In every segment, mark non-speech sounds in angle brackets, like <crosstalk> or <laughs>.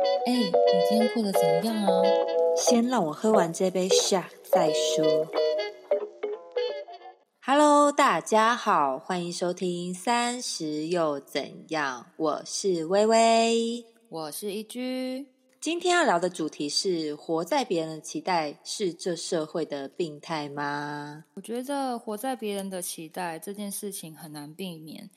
哎，你今天过得怎么样啊？先让我喝完这杯 shot 再说。Hello，大家好，欢迎收听《三十又怎样》，我是微微，我是一居。今天要聊的主题是：活在别人的期待是这社会的病态吗？我觉得活在别人的期待这件事情很难避免。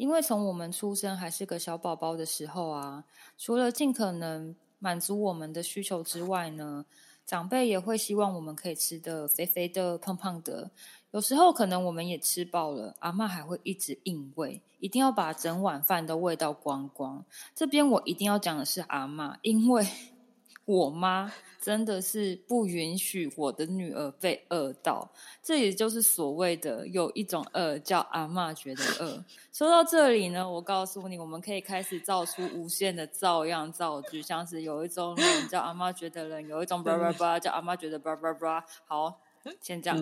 因为从我们出生还是个小宝宝的时候啊，除了尽可能满足我们的需求之外呢，长辈也会希望我们可以吃的肥肥的、胖胖的。有时候可能我们也吃饱了，阿妈还会一直硬喂，一定要把整碗饭都喂到光光。这边我一定要讲的是阿妈，因为。我妈真的是不允许我的女儿被饿到，这也就是所谓的有一种饿叫阿妈觉得饿。<laughs> 说到这里呢，我告诉你，我们可以开始造出无限的照样造句，像是有一种人叫阿妈觉得冷，有一种叭叭叭叫阿妈觉得叭叭叭。好。先这样，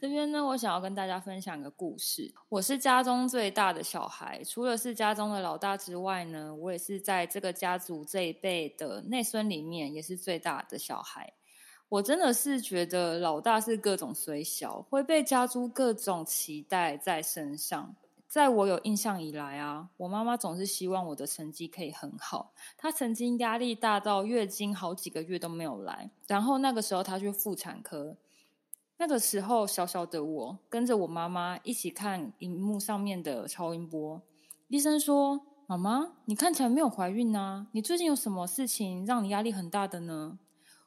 这边呢，我想要跟大家分享一个故事。我是家中最大的小孩，除了是家中的老大之外呢，我也是在这个家族这一辈的内孙里面，也是最大的小孩。我真的是觉得老大是各种虽小，会被家族各种期待在身上。在我有印象以来啊，我妈妈总是希望我的成绩可以很好。她曾经压力大到月经好几个月都没有来，然后那个时候她去妇产科。那个时候，小小的我跟着我妈妈一起看荧幕上面的超音波。医生说：“妈妈，你看起来没有怀孕啊，你最近有什么事情让你压力很大的呢？”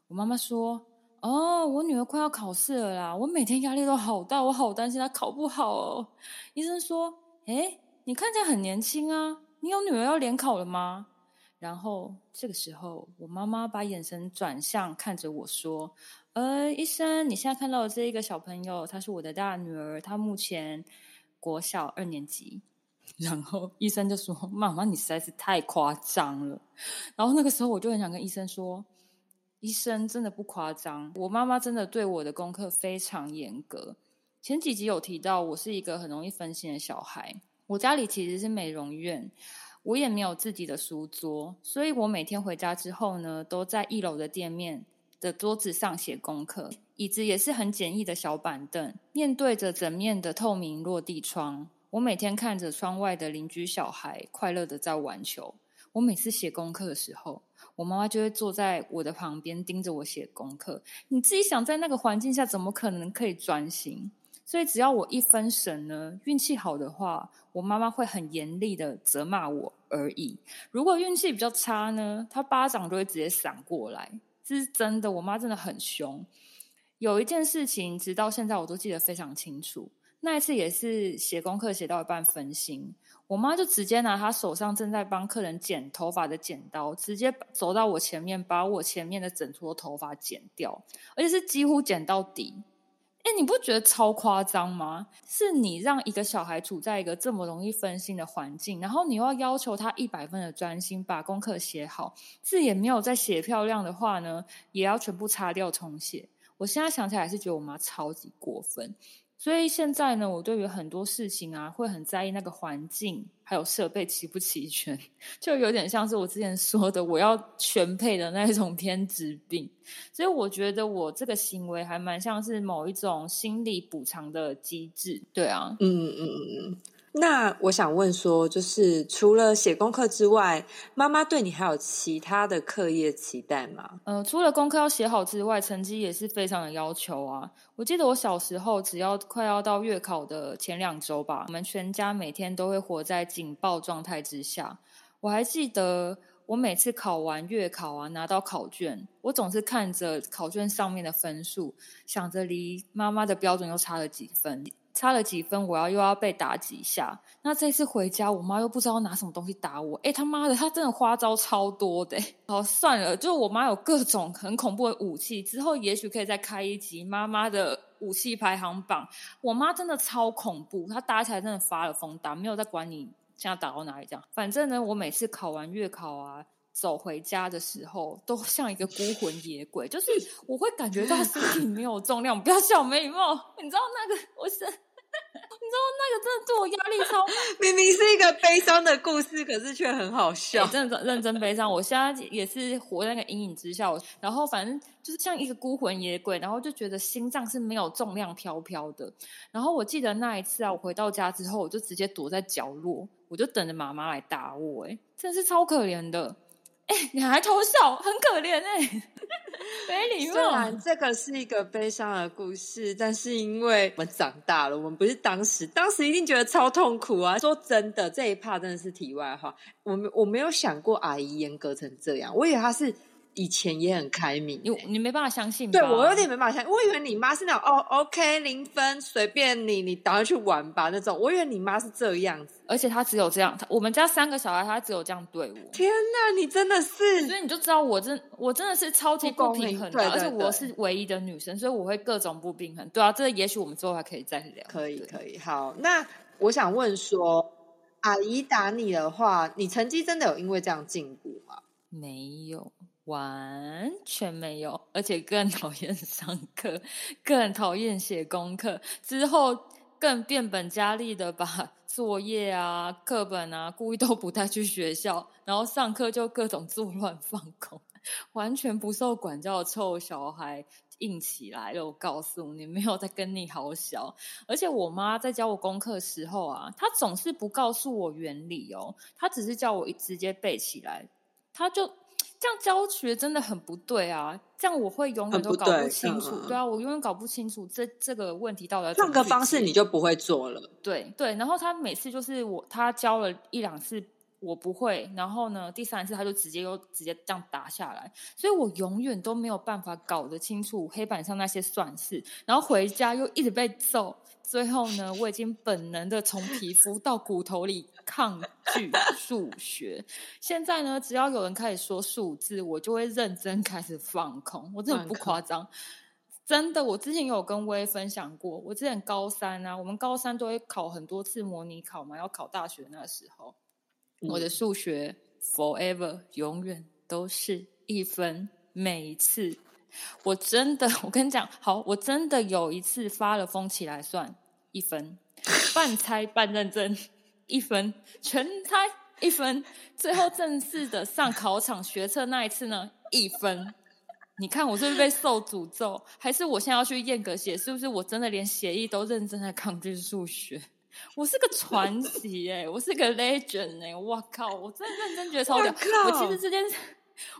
我妈妈说：“哦，我女儿快要考试了啦，我每天压力都好大，我好担心她考不好哦。”医生说：“哎，你看起来很年轻啊，你有女儿要联考了吗？”然后这个时候，我妈妈把眼神转向看着我说。呃，医生，你现在看到的这一个小朋友，她是我的大女儿，她目前国小二年级。然后医生就说：“妈妈，你实在是太夸张了。”然后那个时候我就很想跟医生说：“医生真的不夸张，我妈妈真的对我的功课非常严格。前几集有提到，我是一个很容易分心的小孩。我家里其实是美容院，我也没有自己的书桌，所以我每天回家之后呢，都在一楼的店面。”的桌子上写功课，椅子也是很简易的小板凳，面对着整面的透明落地窗。我每天看着窗外的邻居小孩快乐的在玩球。我每次写功课的时候，我妈妈就会坐在我的旁边盯着我写功课。你自己想，在那个环境下，怎么可能可以专心？所以只要我一分神呢，运气好的话，我妈妈会很严厉的责骂我而已。如果运气比较差呢，她巴掌就会直接闪过来。这是真的，我妈真的很凶。有一件事情，直到现在我都记得非常清楚。那一次也是写功课写到一半分心，我妈就直接拿她手上正在帮客人剪头发的剪刀，直接走到我前面，把我前面的整撮头发剪掉，而且是几乎剪到底。哎，你不觉得超夸张吗？是你让一个小孩处在一个这么容易分心的环境，然后你又要要求他一百分的专心把功课写好，字也没有再写漂亮的话呢，也要全部擦掉重写。我现在想起来是觉得我妈超级过分。所以现在呢，我对于很多事情啊，会很在意那个环境还有设备齐不齐全，<laughs> 就有点像是我之前说的，我要全配的那种偏执病。所以我觉得我这个行为还蛮像是某一种心理补偿的机制。对啊，嗯嗯嗯嗯。那我想问说，就是除了写功课之外，妈妈对你还有其他的课业期待吗？呃，除了功课要写好之外，成绩也是非常的要求啊。我记得我小时候，只要快要到月考的前两周吧，我们全家每天都会活在警报状态之下。我还记得，我每次考完月考啊，拿到考卷，我总是看着考卷上面的分数，想着离妈妈的标准又差了几分。差了几分，我要又要被打几下。那这次回家，我妈又不知道拿什么东西打我。哎，他妈的，她真的花招超多的。<laughs> 好，算了，就是我妈有各种很恐怖的武器。之后也许可以再开一集妈妈的武器排行榜。我妈真的超恐怖，她打起来真的发了疯，打没有在管你现在打到哪里这样。反正呢，我每次考完月考啊。走回家的时候，都像一个孤魂野鬼，就是我会感觉到身体没有重量。不要笑，没礼貌。你知道那个，我是，<laughs> 你知道那个真的对我压力超大。<laughs> 明明是一个悲伤的故事，可是却很好笑。真的认真悲伤，我现在也是活在那个阴影之下。然后反正就是像一个孤魂野鬼，然后就觉得心脏是没有重量飘飘的。然后我记得那一次啊，我回到家之后，我就直接躲在角落，我就等着妈妈来打我。哎，真是超可怜的。哎，你还偷笑，很可怜哎，<laughs> 没礼貌。虽然这个是一个悲伤的故事，但是因为我们长大了，我们不是当时，当时一定觉得超痛苦啊。说真的，这一趴真的是题外话，我没我没有想过阿姨严格成这样，我以为她是。以前也很开明，你你没办法相信，对我有点没办法相信。我以为你妈是那种哦，OK，零分随便你，你赶快去玩吧那种。我以为你妈是这样子，而且她只有这样。我们家三个小孩，她只有这样对我。天哪，你真的是，所以你就知道我真我真的是超级不平衡的，而且我是唯一的女生，所以我会各种不平衡。对啊，这也许我们之后还可以再聊。可以，可以。好，那我想问说，阿姨打你的话，你成绩真的有因为这样进步吗？没有。完全没有，而且更讨厌上课，更讨厌写功课。之后更变本加厉的把作业啊、课本啊，故意都不带去学校，然后上课就各种作乱放空，完全不受管教的臭小孩硬起来了。我告诉你，没有在跟你好小。而且我妈在教我功课时候啊，她总是不告诉我原理哦，她只是叫我直接背起来，她就。这样教学真的很不对啊！这样我会永远都搞不清楚。对啊，我永远搞不清楚这这个问题到底换个方式你就不会做了。对对，然后他每次就是我他教了一两次我不会，然后呢第三次他就直接又直接这样打下来，所以我永远都没有办法搞得清楚黑板上那些算式，然后回家又一直被揍。最后呢，我已经本能的从皮肤到骨头里抗拒数学。现在呢，只要有人开始说数字，我就会认真开始放空。我真的不夸张，真的。我之前有跟薇分享过，我之前高三啊，我们高三都会考很多次模拟考嘛，要考大学那时候，我的数学 forever 永远都是一分，每一次。我真的，我跟你讲，好，我真的有一次发了疯起来算一分，半猜半认真一分，全猜一分，最后正式的上考场学测那一次呢一分。你看我是不是被受诅咒？还是我现在要去验个血？是不是我真的连血液都认真在抗拒数学？我是个传奇哎，我是个 legend 哎，我靠，我真的认真觉得超屌。我其实这件事。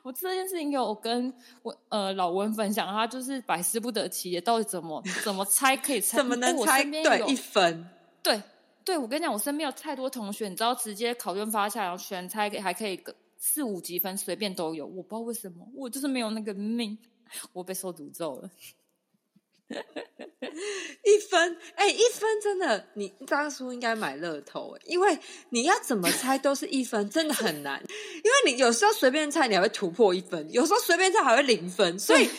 我这件事情有跟我呃老温分享，他就是百思不得其解，到底怎么怎么猜可以猜？怎么能猜对一分？对对，我跟你讲，我身边有太多同学，你知道，直接考卷发下来，然后全猜还可以四五级分，随便都有。我不知道为什么，我就是没有那个命，我被受诅咒了。<laughs> 一分，哎，一分真的，你当初应该买乐透，因为你要怎么猜都是一分，真的很难。因为你有时候随便猜，你还会突破一分；有时候随便猜还会零分，所以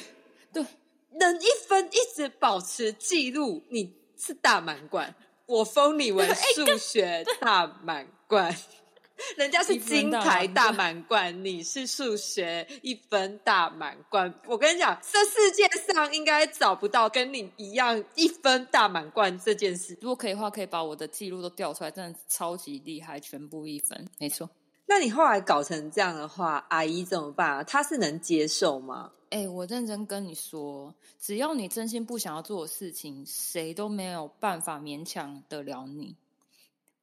对，能一分一直保持记录，你是大满贯。我封你为数学大满贯。人家是金牌大满贯，你是数学一分大满贯。我跟你讲，这世界上应该找不到跟你一样一分大满贯这件事。如果可以的话，可以把我的记录都调出来，真的超级厉害，全部一分，没错。那你后来搞成这样的话，阿姨怎么办啊？她是能接受吗？哎，我认真跟你说，只要你真心不想要做的事情，谁都没有办法勉强得了你。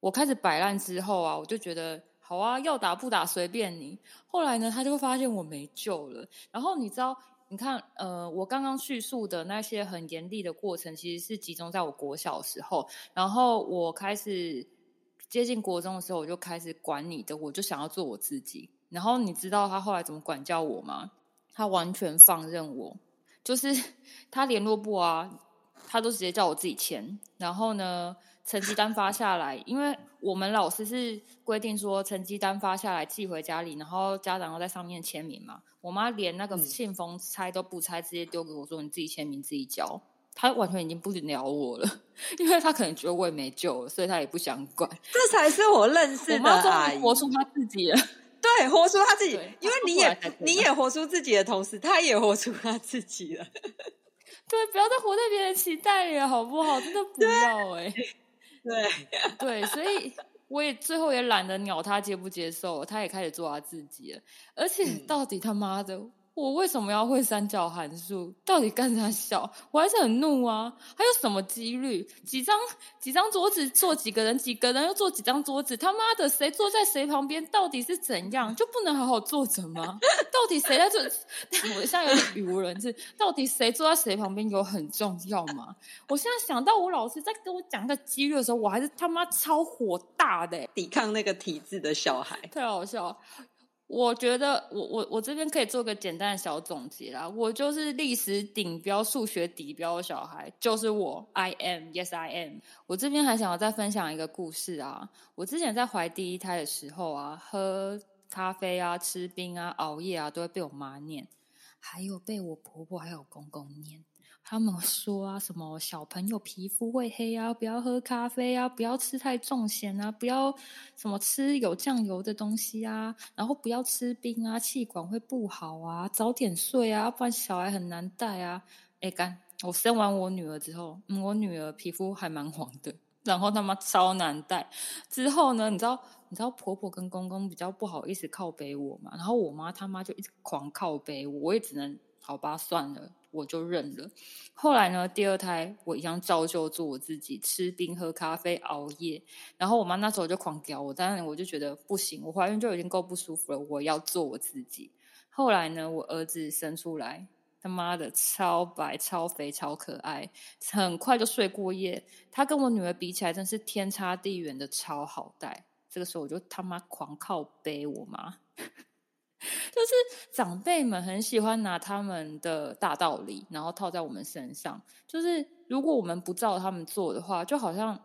我开始摆烂之后啊，我就觉得。好啊，要打不打随便你。后来呢，他就会发现我没救了。然后你知道，你看，呃，我刚刚叙述的那些很严厉的过程，其实是集中在我国小的时候。然后我开始接近国中的时候，我就开始管你的，我就想要做我自己。然后你知道他后来怎么管教我吗？他完全放任我，就是 <laughs> 他联络部啊，他都直接叫我自己签。然后呢？成绩单发下来，因为我们老师是规定说，成绩单发下来寄回家里，然后家长要在上面签名嘛。我妈连那个信封拆都不拆，直接丢给我说：“你自己签名，自己交。”她完全已经不鸟我了，因为她可能觉得我也没救了，所以她也不想管。这才是我认识的阿姨，活出她自己了。对，活出她自己，因为你也你也活出自己的同时，她也活出她自己了。对，不要再活在别人期待里了，好不好？真的不要哎。对 <laughs> 对，所以我也最后也懒得鸟他接不接受，他也开始做他自己了。而且到底他妈的。我为什么要会三角函数？到底干啥笑？我还是很怒啊！还有什么几率？几张几张桌子坐几个人？几个人又坐几张桌子？他妈的，谁坐在谁旁边？到底是怎样？就不能好好坐着吗？<laughs> 到底谁在坐？<laughs> 我现在有点语无伦次。到底谁坐在谁旁边有很重要吗？我现在想到我老师在跟我讲个几率的时候，我还是他妈超火大的，抵抗那个体质的小孩，太好笑。我觉得我我我这边可以做个简单的小总结啦。我就是历史顶标、数学底标的小孩，就是我。I am, yes, I am。我这边还想要再分享一个故事啊。我之前在怀第一胎的时候啊，喝咖啡啊、吃冰啊、熬夜啊，都会被我妈念，还有被我婆婆还有公公念。他们说啊，什么小朋友皮肤会黑啊，不要喝咖啡啊，不要吃太重咸啊，不要什么吃有酱油的东西啊，然后不要吃冰啊，气管会不好啊，早点睡啊，不然小孩很难带啊。哎干，我生完我女儿之后，嗯，我女儿皮肤还蛮黄的，然后他妈超难带。之后呢，你知道，你知道婆婆跟公公比较不好意思靠背我嘛，然后我妈他妈就一直狂靠背我，我也只能好吧，算了。我就认了。后来呢，第二胎我一样照旧做我自己，吃冰、喝咖啡、熬夜。然后我妈那时候就狂屌我，但是我就觉得不行，我怀孕就已经够不舒服了，我要做我自己。后来呢，我儿子生出来，他妈的超白、超肥、超可爱，很快就睡过夜。他跟我女儿比起来，真是天差地远的超好带。这个时候我就他妈狂靠背我妈。就是长辈们很喜欢拿他们的大道理，然后套在我们身上。就是如果我们不照他们做的话，就好像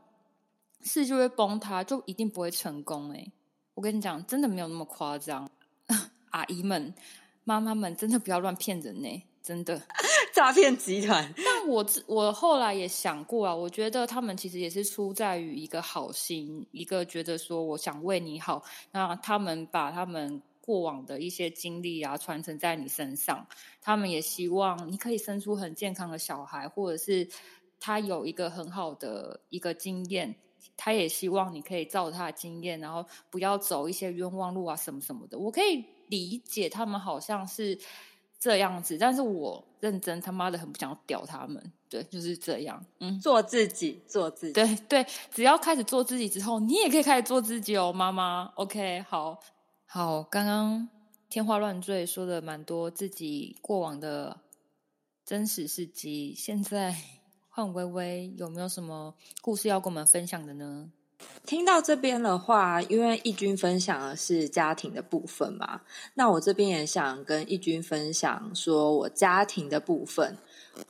事就会崩塌，就一定不会成功。哎，我跟你讲，真的没有那么夸张。<laughs> 阿姨们、妈妈们，真的不要乱骗人呢，真的 <laughs> 诈骗集团。但我我后来也想过啊，我觉得他们其实也是出在于一个好心，一个觉得说我想为你好，那他们把他们。过往的一些经历啊，传承在你身上。他们也希望你可以生出很健康的小孩，或者是他有一个很好的一个经验。他也希望你可以照他的经验，然后不要走一些冤枉路啊，什么什么的。我可以理解他们好像是这样子，但是我认真他妈的很不想屌他们。对，就是这样。嗯，做自己，做自己。对对，只要开始做自己之后，你也可以开始做自己哦，妈妈。OK，好。好，刚刚天花乱坠说的蛮多自己过往的真实事迹，现在 <laughs> 换微微有没有什么故事要跟我们分享的呢？听到这边的话，因为义军分享的是家庭的部分嘛，那我这边也想跟义军分享，说我家庭的部分。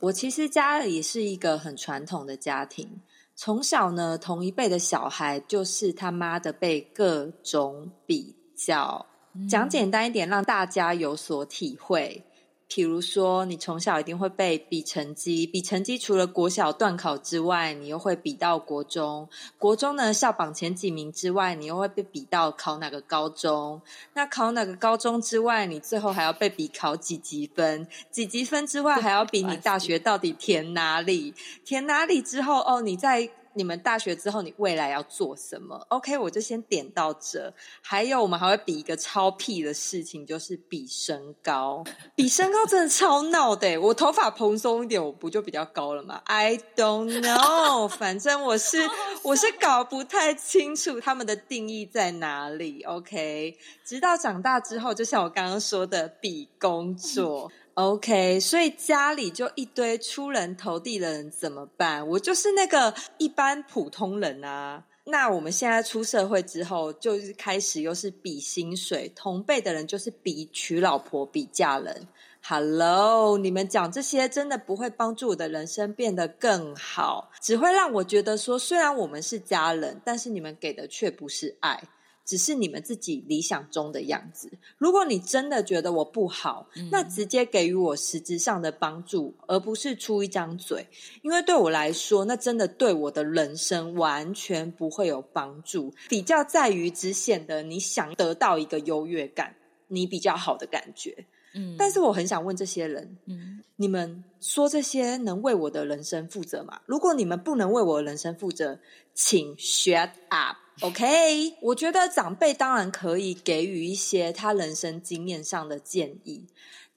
我其实家里是一个很传统的家庭，从小呢，同一辈的小孩就是他妈的被各种比。叫讲简单一点，让大家有所体会。譬如说，你从小一定会被比成绩，比成绩除了国小段考之外，你又会比到国中。国中呢，校榜前几名之外，你又会被比到考哪个高中。那考哪个高中之外，你最后还要被比考几级分？几级分之外，还要比你大学到底填哪里？填哪里之后，哦，你在。你们大学之后，你未来要做什么？OK，我就先点到这。还有，我们还会比一个超屁的事情，就是比身高。比身高真的超闹的。我头发蓬松一点，我不就比较高了吗？I don't know，<laughs> 反正我是我是搞不太清楚他们的定义在哪里。OK，直到长大之后，就像我刚刚说的，比工作。OK，所以家里就一堆出人头地的人怎么办？我就是那个一般普通人啊。那我们现在出社会之后，就是开始又是比薪水，同辈的人就是比娶老婆、比嫁人。Hello，你们讲这些真的不会帮助我的人生变得更好，只会让我觉得说，虽然我们是家人，但是你们给的却不是爱。只是你们自己理想中的样子。如果你真的觉得我不好，那直接给予我实质上的帮助，而不是出一张嘴。因为对我来说，那真的对我的人生完全不会有帮助。比较在于，只显得你想得到一个优越感，你比较好的感觉。嗯，但是我很想问这些人，嗯，你们说这些能为我的人生负责吗？如果你们不能为我的人生负责，请 shut up。OK，<laughs> 我觉得长辈当然可以给予一些他人生经验上的建议。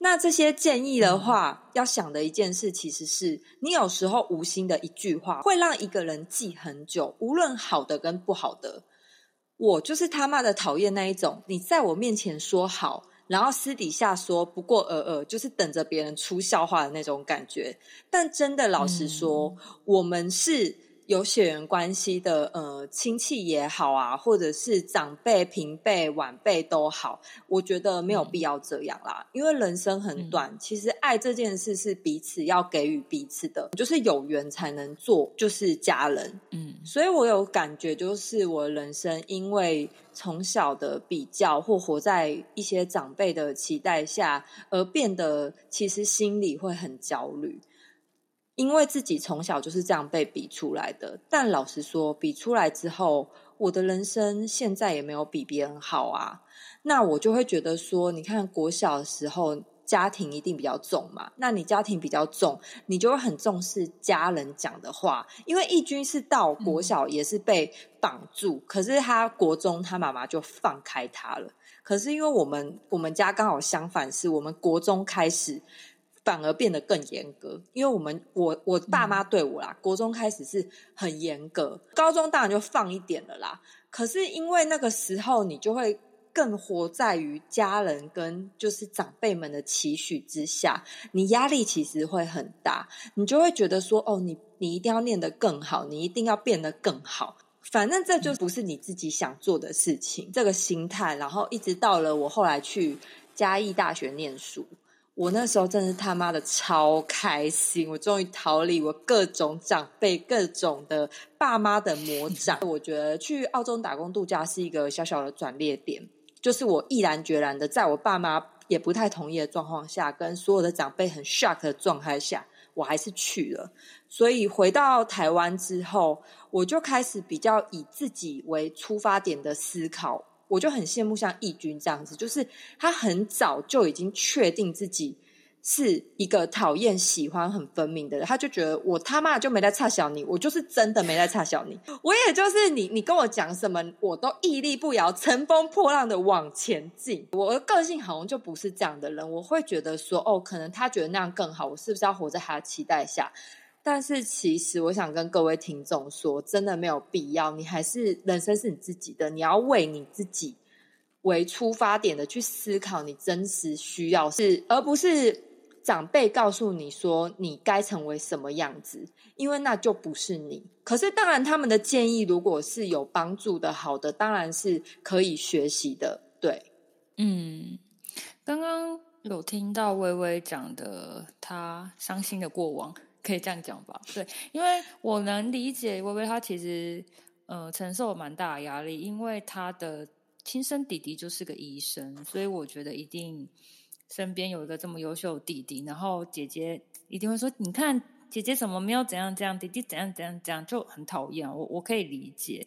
那这些建议的话，要想的一件事，其实是你有时候无心的一句话，会让一个人记很久，无论好的跟不好的。我就是他妈的讨厌那一种，你在我面前说好，然后私底下说不过尔尔，就是等着别人出笑话的那种感觉。但真的老实说，我们是。有血缘关系的，呃，亲戚也好啊，或者是长辈、平辈、晚辈都好，我觉得没有必要这样啦。因为人生很短，其实爱这件事是彼此要给予彼此的，就是有缘才能做，就是家人。嗯，所以我有感觉，就是我人生因为从小的比较或活在一些长辈的期待下，而变得其实心里会很焦虑。因为自己从小就是这样被比出来的，但老实说，比出来之后，我的人生现在也没有比别人好啊。那我就会觉得说，你看国小的时候，家庭一定比较重嘛。那你家庭比较重，你就会很重视家人讲的话。因为义军是到国小也是被绑住，可是他国中他妈妈就放开他了。可是因为我们我们家刚好相反，是我们国中开始。反而变得更严格，因为我们我我爸妈对我啦，国中开始是很严格，高中当然就放一点了啦。可是因为那个时候，你就会更活在于家人跟就是长辈们的期许之下，你压力其实会很大，你就会觉得说，哦，你你一定要念得更好，你一定要变得更好，反正这就不是你自己想做的事情，这个心态，然后一直到了我后来去嘉义大学念书。我那时候真是他妈的超开心！我终于逃离我各种长辈、各种的爸妈的魔掌。我觉得去澳洲打工度假是一个小小的转捩点，就是我毅然决然的，在我爸妈也不太同意的状况下，跟所有的长辈很 shock 的状态下，我还是去了。所以回到台湾之后，我就开始比较以自己为出发点的思考。我就很羡慕像义军这样子，就是他很早就已经确定自己是一个讨厌喜欢很分明的人，他就觉得我他妈就没在差小你，我就是真的没在差小你，我也就是你，你跟我讲什么，我都屹立不摇，乘风破浪的往前进。我的个性好像就不是这样的人，我会觉得说，哦，可能他觉得那样更好，我是不是要活在他的期待下？但是其实我想跟各位听众说，真的没有必要。你还是人生是你自己的，你要为你自己为出发点的去思考，你真实需要是，而不是长辈告诉你说你该成为什么样子，因为那就不是你。可是当然，他们的建议如果是有帮助的、好的，当然是可以学习的。对，嗯，刚刚有听到微微讲的他伤心的过往。可以这样讲吧，对，因为我能理解微微，他其实呃承受蛮大的压力，因为他的亲生弟弟就是个医生，所以我觉得一定身边有一个这么优秀的弟弟，然后姐姐一定会说，你看姐姐怎么没有怎样怎样，弟弟怎样怎样怎样，就很讨厌我，我可以理解。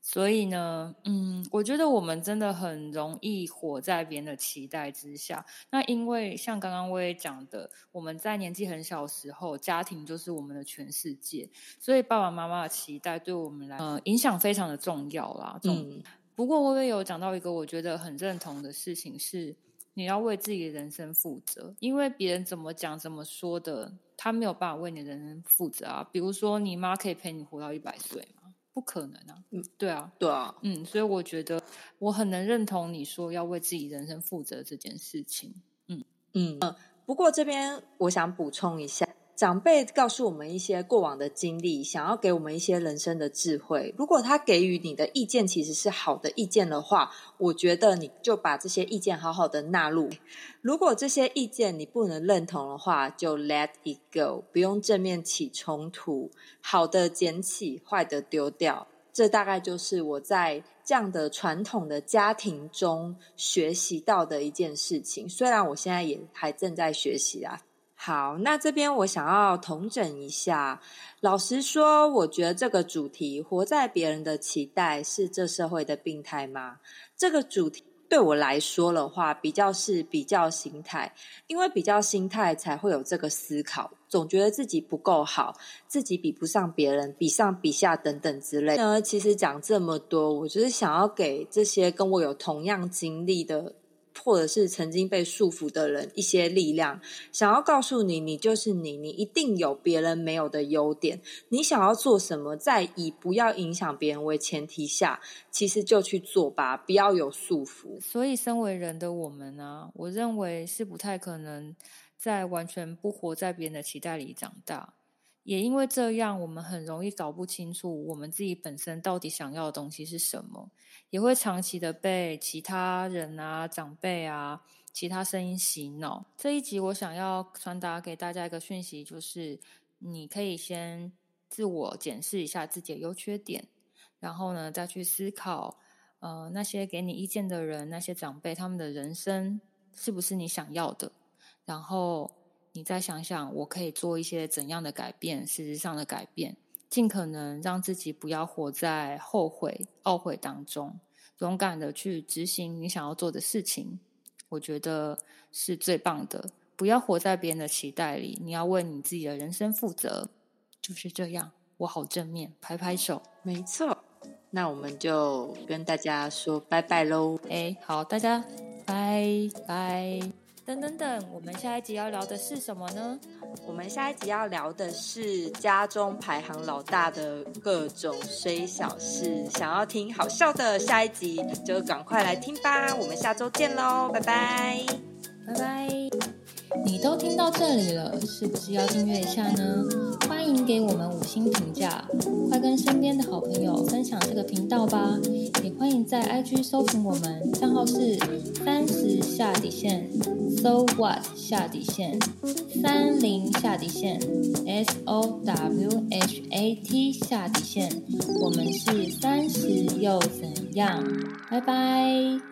所以呢，嗯，我觉得我们真的很容易活在别人的期待之下。那因为像刚刚我也讲的，我们在年纪很小的时候，家庭就是我们的全世界，所以爸爸妈妈的期待对我们来，呃，影响非常的重要啦。嗯，不过我也有讲到一个我觉得很认同的事情是，你要为自己的人生负责，因为别人怎么讲怎么说的，他没有办法为你的人生负责啊。比如说，你妈可以陪你活到一百岁吗？不可能啊！嗯，对啊，对啊，嗯，所以我觉得我很能认同你说要为自己人生负责这件事情。嗯嗯嗯。不过这边我想补充一下。长辈告诉我们一些过往的经历，想要给我们一些人生的智慧。如果他给予你的意见其实是好的意见的话，我觉得你就把这些意见好好的纳入。如果这些意见你不能认同的话，就 let it go，不用正面起冲突。好的捡起，坏的丢掉。这大概就是我在这样的传统的家庭中学习到的一件事情。虽然我现在也还正在学习啊。好，那这边我想要统整一下。老实说，我觉得这个主题“活在别人的期待”是这社会的病态吗？这个主题对我来说的话，比较是比较心态，因为比较心态才会有这个思考，总觉得自己不够好，自己比不上别人，比上比下等等之类。呢，其实讲这么多，我就是想要给这些跟我有同样经历的。或者是曾经被束缚的人一些力量，想要告诉你，你就是你，你一定有别人没有的优点。你想要做什么，在以不要影响别人为前提下，其实就去做吧，不要有束缚。所以，身为人的我们呢，我认为是不太可能在完全不活在别人的期待里长大。也因为这样，我们很容易搞不清楚我们自己本身到底想要的东西是什么，也会长期的被其他人啊、长辈啊、其他声音洗脑。这一集我想要传达给大家一个讯息，就是你可以先自我检视一下自己的优缺点，然后呢，再去思考，呃，那些给你意见的人、那些长辈，他们的人生是不是你想要的，然后。你再想想，我可以做一些怎样的改变？事实上的改变，尽可能让自己不要活在后悔、懊悔当中，勇敢的去执行你想要做的事情。我觉得是最棒的。不要活在别人的期待里，你要为你自己的人生负责。就是这样，我好正面，拍拍手。没错，那我们就跟大家说拜拜喽。哎，好，大家拜拜。等等等，我们下一集要聊的是什么呢？我们下一集要聊的是家中排行老大的各种衰小事。想要听好笑的，下一集就赶快来听吧！我们下周见喽，拜拜，拜拜。你都听到这里了，是不是要订阅一下呢？欢迎给我们五星评价，快跟身边的好朋友分享这个频道吧！也欢迎在 IG 搜寻我们，账号是三十下底线，So What 下底线三零下底线，S O W H A T 下底线。我们是三十又怎样？拜拜。